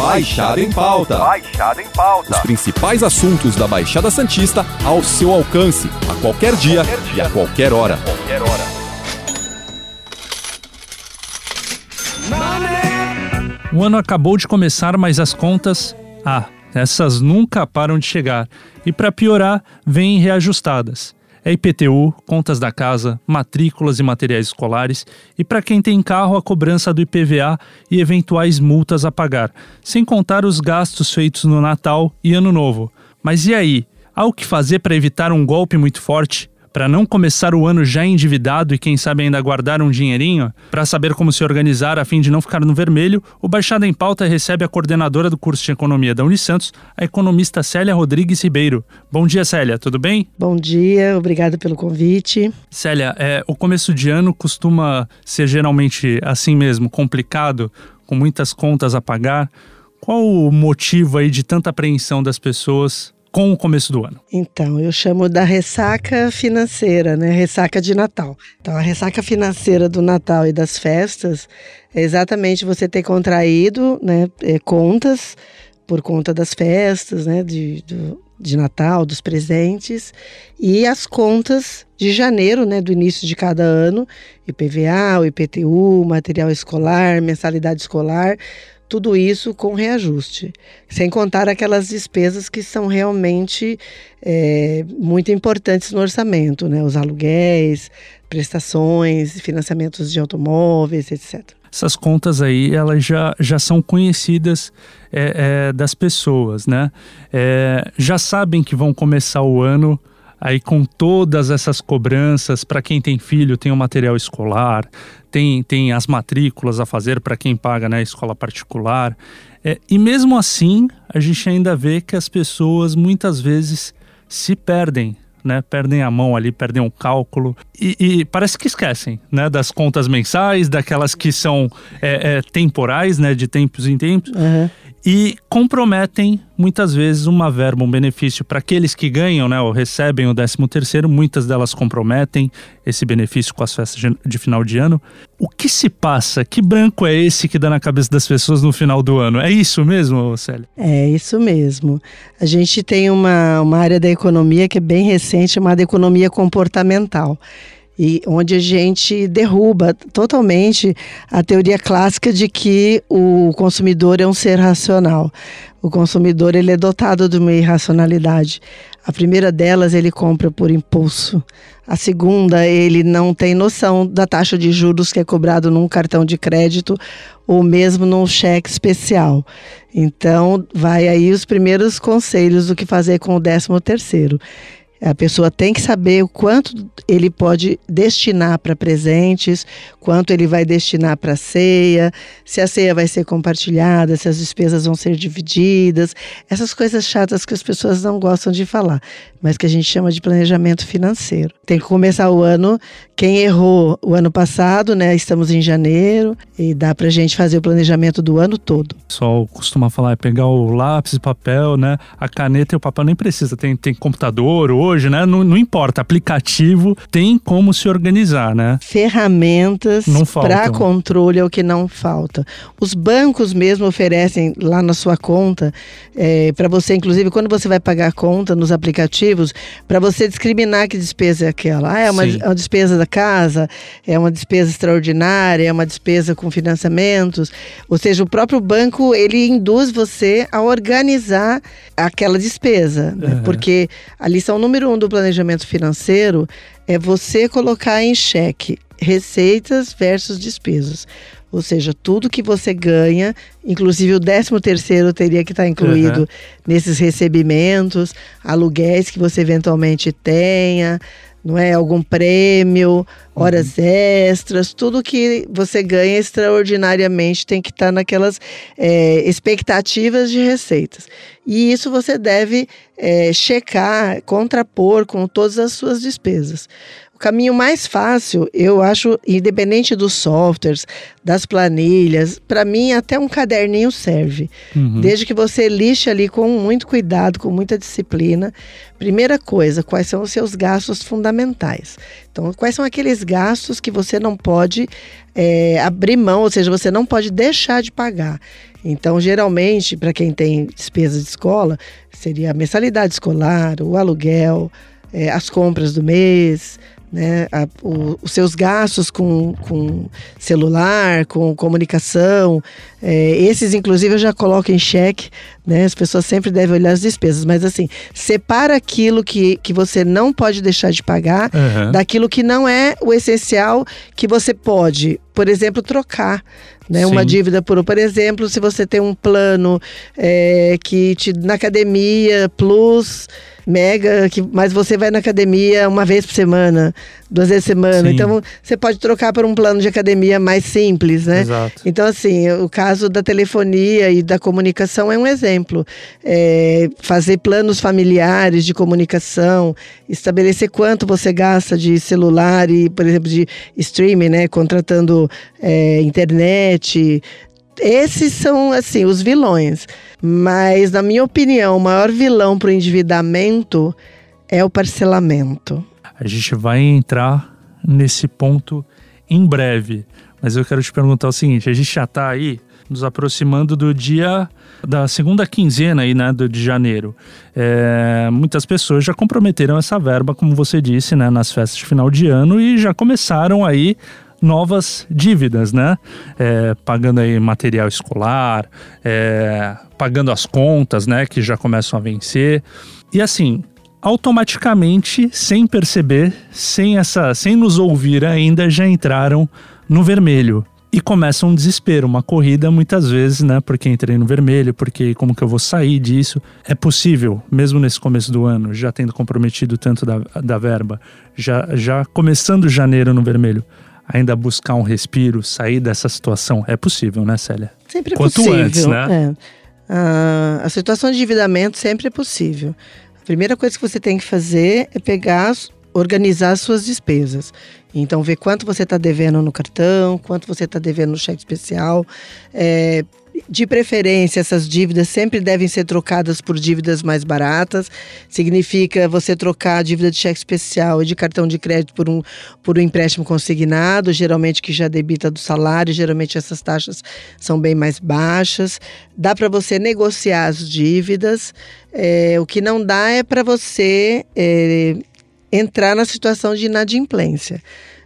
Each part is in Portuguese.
Baixada em Pauta. Baixada em Pauta. Os principais assuntos da Baixada Santista ao seu alcance, a qualquer dia, Qualquer dia. e a qualquer hora. Qualquer hora. O ano acabou de começar, mas as contas, ah, essas nunca param de chegar. E para piorar, vêm reajustadas. É IPTU, contas da casa, matrículas e materiais escolares, e para quem tem carro, a cobrança do IPVA e eventuais multas a pagar, sem contar os gastos feitos no Natal e Ano Novo. Mas e aí? Há o que fazer para evitar um golpe muito forte? Para não começar o ano já endividado e quem sabe ainda guardar um dinheirinho? Para saber como se organizar a fim de não ficar no vermelho, o Baixada em Pauta recebe a coordenadora do curso de Economia da Unisantos, a economista Célia Rodrigues Ribeiro. Bom dia, Célia, tudo bem? Bom dia, obrigada pelo convite. Célia, é, o começo de ano costuma ser geralmente assim mesmo, complicado, com muitas contas a pagar. Qual o motivo aí de tanta apreensão das pessoas com o começo do ano? Então, eu chamo da ressaca financeira, né? Ressaca de Natal. Então, a ressaca financeira do Natal e das festas é exatamente você ter contraído né, eh, contas por conta das festas, né? De, do, de Natal, dos presentes, e as contas de janeiro, né, do início de cada ano, IPVA, IPTU, material escolar, mensalidade escolar, tudo isso com reajuste. Sem contar aquelas despesas que são realmente é, muito importantes no orçamento, né? Os aluguéis, prestações, financiamentos de automóveis, etc. Essas contas aí, elas já, já são conhecidas é, é, das pessoas, né? É, já sabem que vão começar o ano aí com todas essas cobranças para quem tem filho, tem o material escolar, tem, tem as matrículas a fazer para quem paga na né, escola particular. É, e mesmo assim, a gente ainda vê que as pessoas muitas vezes se perdem. Né, perdem a mão ali, perdem o cálculo e, e parece que esquecem né, das contas mensais, daquelas que são é, é, temporais, né, de tempos em tempos, Uhum. E comprometem muitas vezes uma verba, um benefício para aqueles que ganham, né, ou recebem o 13 terceiro, muitas delas comprometem esse benefício com as festas de, final de ano. O que se passa? Que branco é esse que dá na cabeça das pessoas no final do ano? É isso mesmo, Célia? É isso mesmo. A gente tem uma, uma área da economia que é bem recente, chamada economia comportamental. E onde a gente derruba totalmente a teoria clássica de que o consumidor é um ser racional. O consumidor ele é dotado de uma irracionalidade. A primeira delas ele compra por impulso. A segunda, ele não tem noção da taxa de juros que é cobrado num cartão de crédito ou mesmo num cheque especial. Então, vai aí os primeiros conselhos do que fazer com o décimo terceiro. A pessoa tem que saber o quanto ele pode destinar para presentes, quanto ele vai destinar para ceia, se a ceia vai ser compartilhada, se as despesas vão ser divididas, essas coisas chatas que as pessoas não gostam de falar, mas que a gente chama de planejamento financeiro. Tem que começar o ano. Quem errou o ano passado, né? Estamos em janeiro e dá para a gente fazer o planejamento do ano todo. O pessoal costuma falar é pegar o lápis e papel, né? A caneta e o papel nem precisa. Tem, tem computador hoje, né? Não, não importa. Aplicativo tem como se organizar, né? Ferramentas para controle é o que não falta. Os bancos mesmo oferecem lá na sua conta, para você, inclusive, quando você vai pagar a conta nos aplicativos, para você discriminar que despesa é aquela. Ah, é uma, é uma despesa da casa, é uma despesa extraordinária, é uma despesa com financiamentos. Ou seja, o próprio banco ele induz você a organizar aquela despesa, né? Uhum. porque a lição número um do planejamento financeiro é você colocar em xeque receitas versus despesas. Ou seja, tudo que você ganha, inclusive o 13 terceiro teria que estar incluído Uhum. nesses recebimentos, aluguéis que você eventualmente tenha, não é algum prêmio, horas extras, tudo que você ganha extraordinariamente tem que estar naquelas é, expectativas de receitas. E isso você deve é, checar, contrapor com todas as suas despesas. O caminho mais fácil, eu acho, independente dos softwares, das planilhas, para mim até um caderninho serve. Uhum. Desde que você lixe ali com muito cuidado, com muita disciplina. Primeira coisa, quais são os seus gastos fundamentais? Então, quais são aqueles gastos que você não pode é, abrir mão, ou seja, você não pode deixar de pagar. Então, geralmente, para quem tem despesas de escola, seria a mensalidade escolar, o aluguel, é, as compras do mês, né, a, o, os seus gastos com, com celular, com comunicação, é, esses inclusive eu já coloco em xeque, né, as pessoas sempre devem olhar as despesas, mas assim, separa aquilo que, que você não pode deixar de pagar uhum. daquilo que não é o essencial que você pode, por exemplo, trocar né? Uma dívida por, por exemplo, se você tem um plano é, que te, na academia plus mega, que, mas você vai na academia uma vez por semana, duas vezes por semana. Sim. Então você pode trocar por um plano de academia mais simples, né? Exato. Então, assim, o caso da telefonia e da comunicação é um exemplo. É, fazer planos familiares de comunicação, estabelecer quanto você gasta de celular e, por exemplo, de streaming, né? Contratando é, internet, esses são, assim, os vilões. Mas, na minha opinião, o maior vilão para o endividamento é o parcelamento. A gente vai entrar nesse ponto em breve. Mas eu quero te perguntar o seguinte: a gente já está aí nos aproximando do dia da segunda quinzena aí, né, de janeiro. É, muitas pessoas já comprometeram essa verba, como você disse, né, nas festas de final de ano e já começaram aí novas dívidas, né? É, pagando aí material escolar, é, pagando as contas, né? Que já começam a vencer. E assim, automaticamente, sem perceber, sem essa, sem nos ouvir ainda, já entraram no vermelho. E começa um desespero, uma corrida muitas vezes, né? Porque entrei no vermelho, porque como que eu vou sair disso? É possível, mesmo nesse começo do ano, já tendo comprometido tanto da, da verba, já, já começando janeiro no vermelho, ainda buscar um respiro, sair dessa situação? É possível, né, Célia? Sempre é Quanto possível. antes, né? É. a situação de endividamento sempre é possível. A primeira coisa que você tem que fazer é pegar, organizar as suas despesas. Então, ver quanto você está devendo no cartão, quanto você está devendo no cheque especial, é, de preferência, essas dívidas sempre devem ser trocadas por dívidas mais baratas. Significa você trocar a dívida de cheque especial e de cartão de crédito por um, por um empréstimo consignado, geralmente que já debita do salário, geralmente essas taxas são bem mais baixas. Dá para você negociar as dívidas. É, o que não dá é para você é, entrar na situação de inadimplência.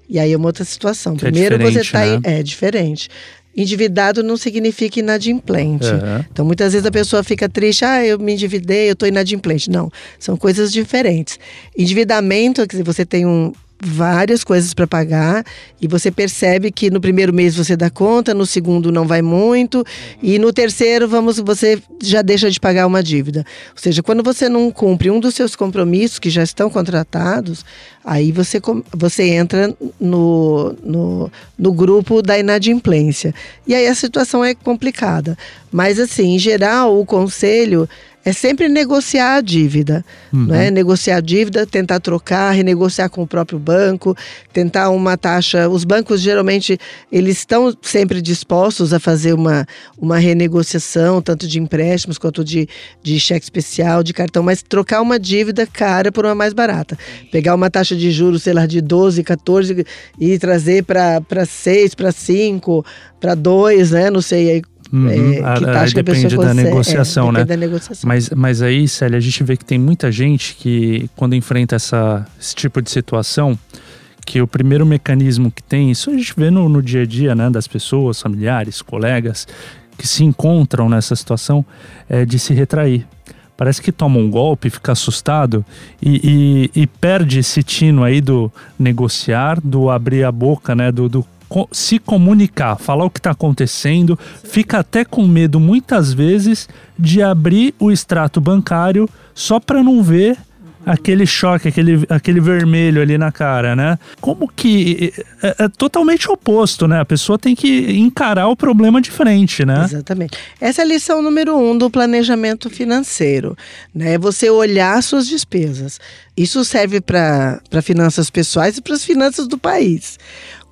E aí é uma outra situação. Que é Primeiro é você está né? é diferente. Endividado não significa inadimplente. Uhum. Então, muitas vezes a pessoa fica triste, ah, eu me endividei, eu estou inadimplente. Não, são coisas diferentes. Endividamento, quer dizer, você tem um, várias coisas para pagar e você percebe que no primeiro mês você dá conta, no segundo não vai muito e no terceiro vamos você já deixa de pagar uma dívida. Ou seja, quando você não cumpre um dos seus compromissos que já estão contratados, aí você, você entra no, no, no grupo da inadimplência. E aí a situação é complicada. Mas assim, em geral, o conselho é sempre negociar a dívida, uhum. não é? Negociar a dívida, tentar trocar, renegociar com o próprio banco, tentar uma taxa. Os bancos geralmente eles estão sempre dispostos a fazer uma, uma renegociação, tanto de empréstimos quanto de, de cheque especial, de cartão, mas trocar uma dívida cara por uma mais barata. Pegar uma taxa de juros, sei lá, de 12, 14 e trazer para 6, para 5, para 2, né? Não sei aí Uhum. É, que taxa depende que a da consegue, negociação, é, né? Da negociação. Mas, mas aí, Célia, a gente vê que tem muita gente que, quando enfrenta essa, esse tipo de situação, que o primeiro mecanismo que tem, isso a gente vê no, no dia a dia, né, das pessoas, familiares, colegas, que se encontram nessa situação, é de se retrair. Parece que toma um golpe, fica assustado e, e, e perde esse tino aí do negociar, do abrir a boca, né, do, do se comunicar, falar o que está acontecendo, fica até com medo muitas vezes de abrir o extrato bancário só para não ver aquele choque, aquele, aquele vermelho ali na cara, né? Como que é, é, totalmente oposto, né? A pessoa tem que encarar o problema de frente, né? Exatamente. Essa é a lição número um do planejamento financeiro, né? Você olhar suas despesas. Isso serve para finanças pessoais e para as finanças do país.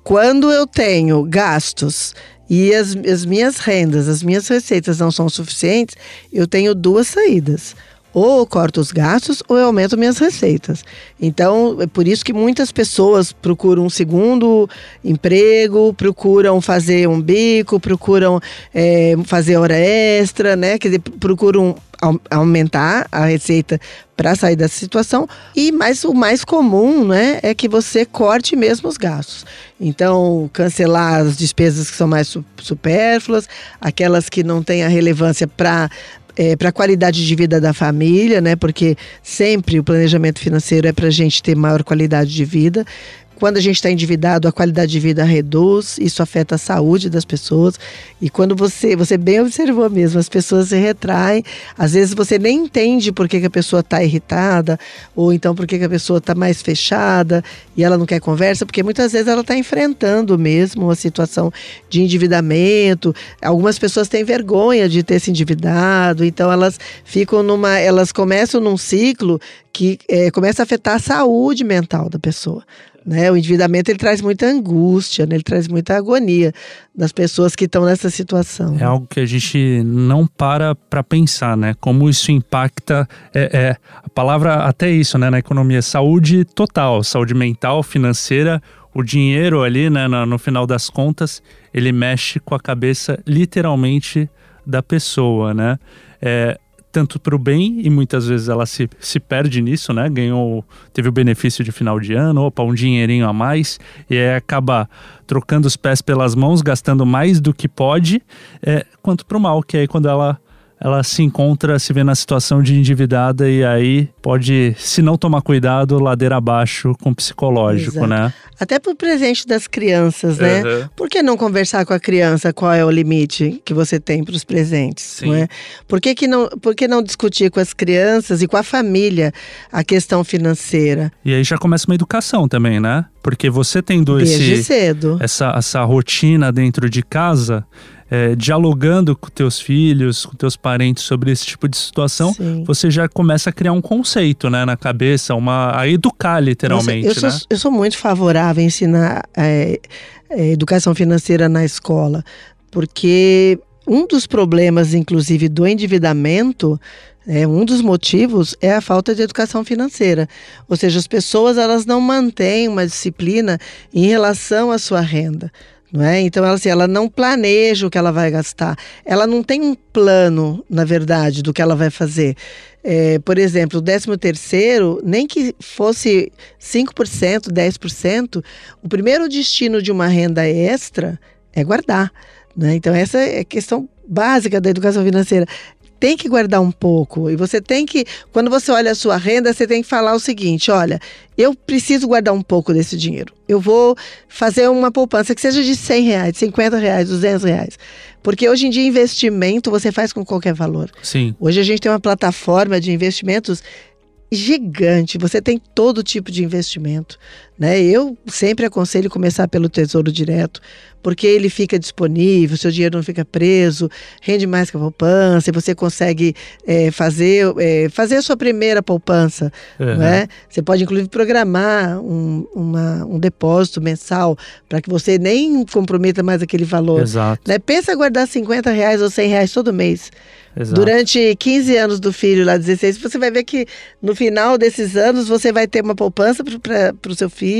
Quando eu tenho gastos e as, as minhas rendas, as minhas receitas não são suficientes, eu tenho duas saídas ou eu corto os gastos ou eu aumento minhas receitas. Então, é por isso que muitas pessoas procuram um segundo emprego, procuram fazer um bico, procuram é, fazer hora extra, né? Quer dizer, procuram aumentar a receita para sair dessa situação. E mais o mais comum, né, é que você corte mesmo os gastos. Então, cancelar as despesas que são mais supérfluas, aquelas que não têm a relevância para é, para a qualidade de vida da família, né? Porque sempre o planejamento financeiro é para a gente ter maior qualidade de vida. Quando a gente está endividado, a qualidade de vida reduz, isso afeta a saúde das pessoas. E quando você, você bem observou mesmo, as pessoas se retraem. Às vezes você nem entende por que, que a pessoa está irritada, ou então por que, que a pessoa está mais fechada e ela não quer conversa, porque muitas vezes ela está enfrentando mesmo uma situação de endividamento. Algumas pessoas têm vergonha de ter se endividado, então elas ficam numa. Elas começam num ciclo que é, começa a afetar a saúde mental da pessoa. Né? O endividamento ele traz muita angústia, né? ele traz muita agonia das pessoas que estão nessa situação. É algo que a gente não para para pensar, né? Como isso impacta. É, é, a palavra até isso, né? Na economia, saúde total, saúde mental, financeira. O dinheiro ali, né? No, no final das contas, ele mexe com a cabeça literalmente da pessoa, né? É, tanto para o bem e muitas vezes ela se, se perde nisso, né? Ganhou, teve o benefício de final de ano, opa, um dinheirinho a mais e aí acaba trocando os pés pelas mãos, gastando mais do que pode, é, quanto para o mal, que aí quando ela ela se encontra, se vê na situação de endividada e aí pode, se não tomar cuidado, ladeira abaixo com o psicológico, Exato. né? Até pro presente das crianças, né? Uhum. Por que não conversar com a criança qual é o limite que você tem para os presentes, Sim. não é? Por que, que não, por que não discutir com as crianças e com a família a questão financeira? E aí já começa uma educação também, né? Porque você tendo Desde esse, cedo. Essa, essa rotina dentro de casa, é, dialogando com teus filhos, com teus parentes sobre esse tipo de situação, Sim. você já começa a criar um conceito, né, na cabeça, uma a educar literalmente, Nossa, eu, né? sou, eu sou muito favorável a ensinar é, é, educação financeira na escola, porque um dos problemas, inclusive, do endividamento é, um dos motivos é a falta de educação financeira. Ou seja, as pessoas elas não mantêm uma disciplina em relação à sua renda. Não é? Então, ela, assim, ela não planeja o que ela vai gastar. Ela não tem um plano, na verdade, do que ela vai fazer. É, por exemplo, o 13 terceiro, nem que fosse 5%, 10%, o primeiro destino de uma renda extra é guardar. Né? Então, essa é a questão básica da educação financeira tem que guardar um pouco. E você tem que, quando você olha a sua renda, você tem que falar o seguinte: olha, eu preciso guardar um pouco desse dinheiro. Eu vou fazer uma poupança que seja de 100 reais, 50 reais, 200 reais. Porque hoje em dia, investimento você faz com qualquer valor. Sim. Hoje a gente tem uma plataforma de investimentos gigante. Você tem todo tipo de investimento, né? Eu sempre aconselho começar pelo Tesouro Direto, porque ele fica disponível, seu dinheiro não fica preso, rende mais que a poupança, e você consegue é, fazer, é, fazer a sua primeira poupança. Uhum. Né? Você pode, inclusive, programar um, uma, um depósito mensal para que você nem comprometa mais aquele valor. Exato. Né? Pensa guardar 50 reais ou 100 reais todo mês. Exato. Durante 15 anos do filho, lá 16, você vai ver que no final desses anos você vai ter uma poupança para o seu filho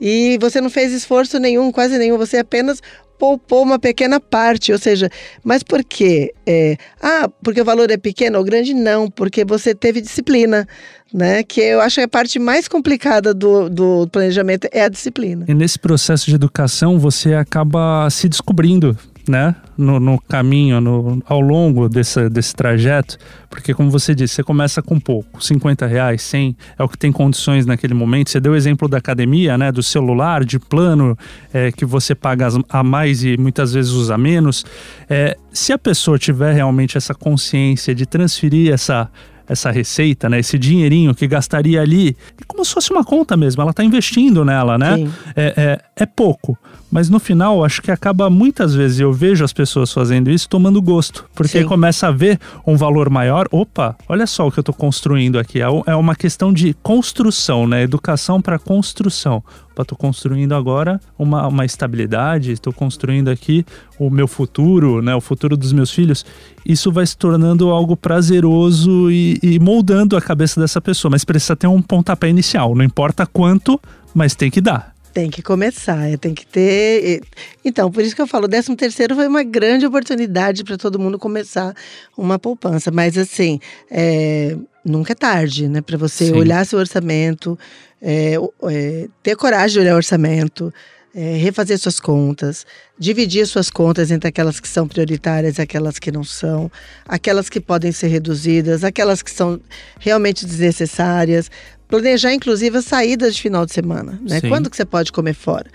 e você não fez esforço nenhum, quase nenhum, você apenas poupou uma pequena parte, ou seja, mas por quê? É, ah, porque o valor é pequeno ou grande? Não, porque você teve disciplina, né? Que eu acho que a parte mais complicada do, do planejamento é a disciplina. E nesse processo de educação você acaba se descobrindo, né? No, no caminho, no, ao longo desse, desse trajeto, porque como você disse, você começa com pouco, 50 reais, 100, é o que tem condições naquele momento. Você deu o exemplo da academia, né? Do celular, de plano é, que você paga a mais e muitas vezes usa menos. É, se a pessoa tiver realmente essa consciência de transferir essa essa receita, né? Esse dinheirinho que gastaria ali, é como se fosse uma conta mesmo, ela está investindo nela, né? É, é, é pouco. Mas no final, acho que acaba muitas vezes, eu vejo as pessoas fazendo isso tomando gosto, porque começa a ver um valor maior. Opa, olha só o que eu estou construindo aqui. É, é uma questão de construção, né? Educação para construção. Estou construindo agora uma, uma estabilidade, estou construindo aqui o meu futuro, né? O futuro dos meus filhos. Isso vai se tornando algo prazeroso e, e moldando a cabeça dessa pessoa. Mas precisa ter um pontapé inicial. Não importa quanto, mas tem que dar. Tem que começar, é, tem que ter. Então, por isso que eu falo, o 13 terceiro foi uma grande oportunidade para todo mundo começar uma poupança. Mas assim, é, nunca é tarde, né? Para você Sim. olhar seu orçamento, é, é, ter coragem de olhar o orçamento, é, refazer suas contas, dividir suas contas entre aquelas que são prioritárias e aquelas que não são, aquelas que podem ser reduzidas, aquelas que são realmente desnecessárias, planejar inclusive as saídas de final de semana, né? Quando que você pode comer fora?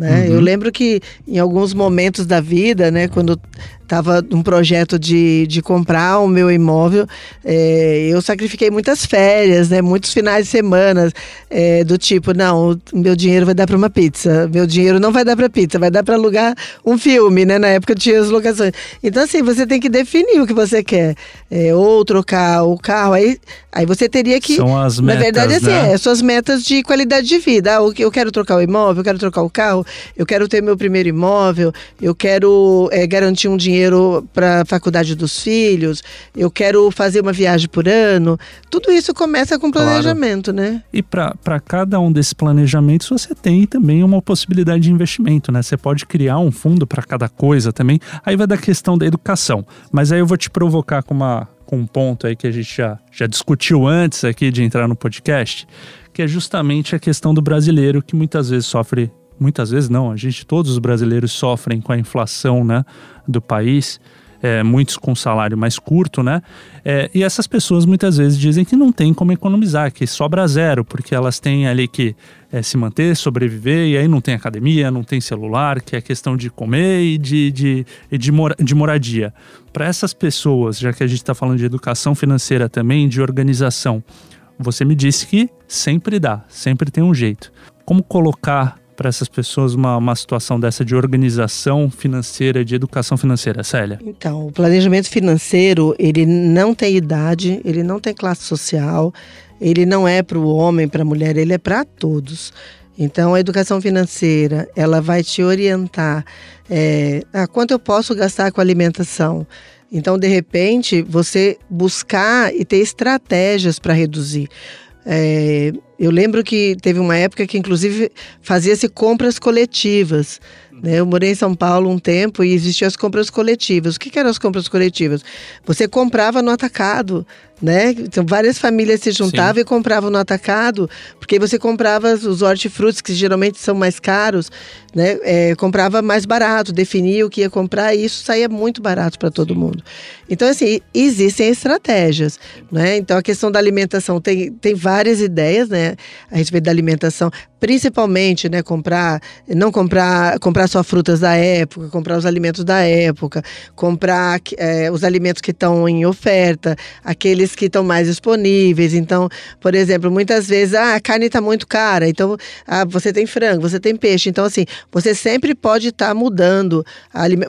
Né? Uhum. Eu lembro que em alguns momentos da vida, né, quando estava num projeto de, de comprar o meu imóvel, é, eu sacrifiquei muitas férias, né, muitos finais de semana, é, do tipo, não, meu dinheiro vai dar para uma pizza, meu dinheiro não vai dar para pizza, vai dar para alugar um filme, né, na época tinha as locações. Então, assim, você tem que definir o que você quer, é, ou trocar o carro, aí, aí você teria que... São as metas, Na verdade, assim, né? é, suas metas de qualidade de vida. Ah, eu quero trocar o imóvel, eu quero trocar o carro, eu quero ter meu primeiro imóvel, eu quero é, garantir um dinheiro para a faculdade dos filhos, eu quero fazer uma viagem por ano. Tudo isso começa com planejamento, claro. né? E para cada um desses planejamentos você tem também uma possibilidade de investimento, né? Você pode criar um fundo para cada coisa também. Aí vai da questão da educação. Mas aí eu vou te provocar com uma com um ponto aí que a gente já, já discutiu antes aqui de entrar no podcast, que é justamente a questão do brasileiro que muitas vezes sofre muitas vezes não, a gente, todos os brasileiros sofrem com a inflação né, do país. É, muitos com salário mais curto, né? É, e essas pessoas muitas vezes dizem que não tem como economizar, que sobra zero, porque elas têm ali que é, se manter, sobreviver, e aí não tem academia, não tem celular, que é questão de comer e de, de, de, de moradia. Para essas pessoas, já que a gente está falando de educação financeira também, de organização, você me disse que sempre dá, sempre tem um jeito. Como colocar para essas pessoas uma, uma situação dessa de organização financeira, de educação financeira, Célia? Então, o planejamento financeiro, ele não tem idade, ele não tem classe social, ele não é para o homem, para a mulher, ele é para todos. Então, a educação financeira, ela vai te orientar é, a quanto eu posso gastar com alimentação. Então, de repente, você buscar e ter estratégias para reduzir. É, eu lembro que teve uma época que, inclusive, fazia-se compras coletivas. Né? Eu morei em São Paulo um tempo e existiam as compras coletivas. O que, que eram as compras coletivas? Você comprava no atacado né? Então várias famílias se juntavam Sim. e compravam no atacado, porque você comprava os hortifrutis que geralmente são mais caros, né? É, comprava mais barato, definia o que ia comprar e isso saía muito barato para todo Sim. mundo. Então assim existem estratégias, né? Então a questão da alimentação tem, tem várias ideias, né? A respeito da alimentação, principalmente, né? Comprar, não comprar, comprar só frutas da época, comprar os alimentos da época, comprar é, os alimentos que estão em oferta, aqueles que estão mais disponíveis. Então, por exemplo, muitas vezes ah, a carne está muito cara, então ah, você tem frango, você tem peixe. Então, assim, você sempre pode estar tá mudando.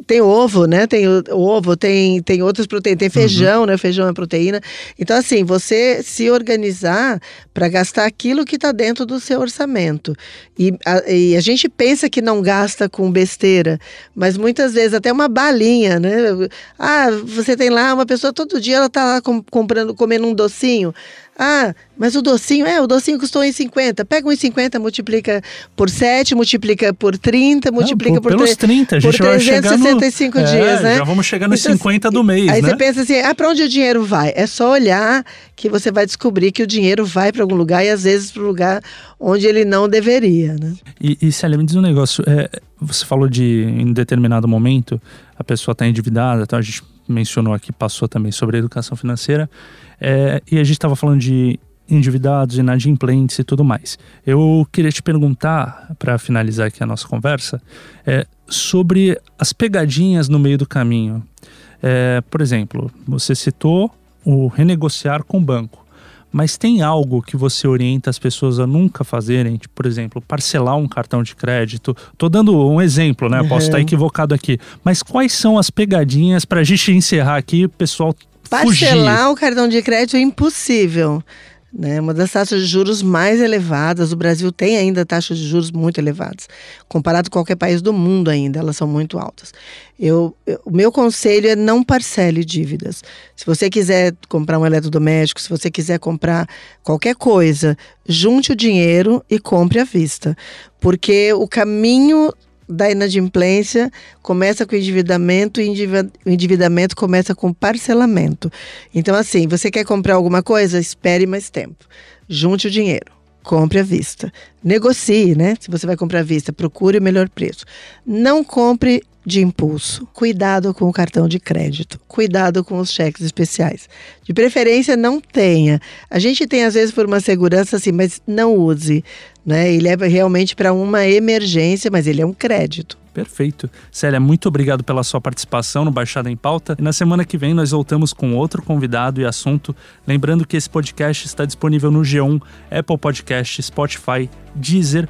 Tem ovo, né? Tem ovo, tem, tem outras proteínas, tem feijão, uhum. né? Feijão é proteína. Então, assim, você se organizar para gastar aquilo que está dentro do seu orçamento. E a, e a gente pensa que não gasta com besteira, mas muitas vezes até uma balinha, né? Ah, você tem lá uma pessoa todo dia ela está lá comprando comendo um docinho. Ah, mas o docinho, é, o docinho custou 1,50. Pega 1,50, multiplica por 7, multiplica por 30, multiplica Não, por, por pelos 30, a gente por 365 no, dias, é, né? Já vamos chegar nos então, 50 do mês, aí né? você pensa assim, ah, para onde o dinheiro vai? É só olhar que você vai descobrir que o dinheiro vai para algum lugar e às vezes para um lugar onde ele não deveria, né? E, e Célia, me diz um negócio, é, você falou de, em determinado momento, a pessoa está endividada, então a gente mencionou aqui, passou também sobre educação financeira, é, e a gente estava falando de endividados, inadimplentes e tudo mais. Eu queria te perguntar, para finalizar aqui a nossa conversa, é, sobre as pegadinhas no meio do caminho. É, por exemplo, você citou o renegociar com o banco. Mas tem algo que você orienta as pessoas a nunca fazerem? Tipo, por exemplo, parcelar um cartão de crédito. Tô dando um exemplo, né? Posso estar equivocado aqui. Mas quais são as pegadinhas para a gente encerrar aqui, pessoal? Parcelar fugir? o cartão de crédito é impossível. Né? Uma das taxas de juros mais elevadas. O Brasil tem ainda taxas de juros muito elevadas. Comparado com qualquer país do mundo ainda, elas são muito altas. Eu, eu, o meu conselho é não parcele dívidas. Se você quiser comprar um eletrodoméstico, se você quiser comprar qualquer coisa, junte o dinheiro e compre à vista. Porque o caminho da inadimplência começa com endividamento e o endividamento começa com parcelamento. Então, assim, você quer comprar alguma coisa? Espere mais tempo. Junte o dinheiro. Compre à vista. Negocie, né? Se você vai comprar à vista, procure o melhor preço. Não compre de impulso. Cuidado com o cartão de crédito. Cuidado com os cheques especiais. De preferência, não tenha. A gente tem, às vezes, por uma segurança assim, mas não use. Né? Ele é realmente para uma emergência, mas ele é um crédito. Perfeito. Célia, muito obrigado pela sua participação no Baixada em Pauta. E na semana que vem nós voltamos com outro convidado e assunto. Lembrando que esse podcast está disponível no G1, Apple Podcast, Spotify, Deezer,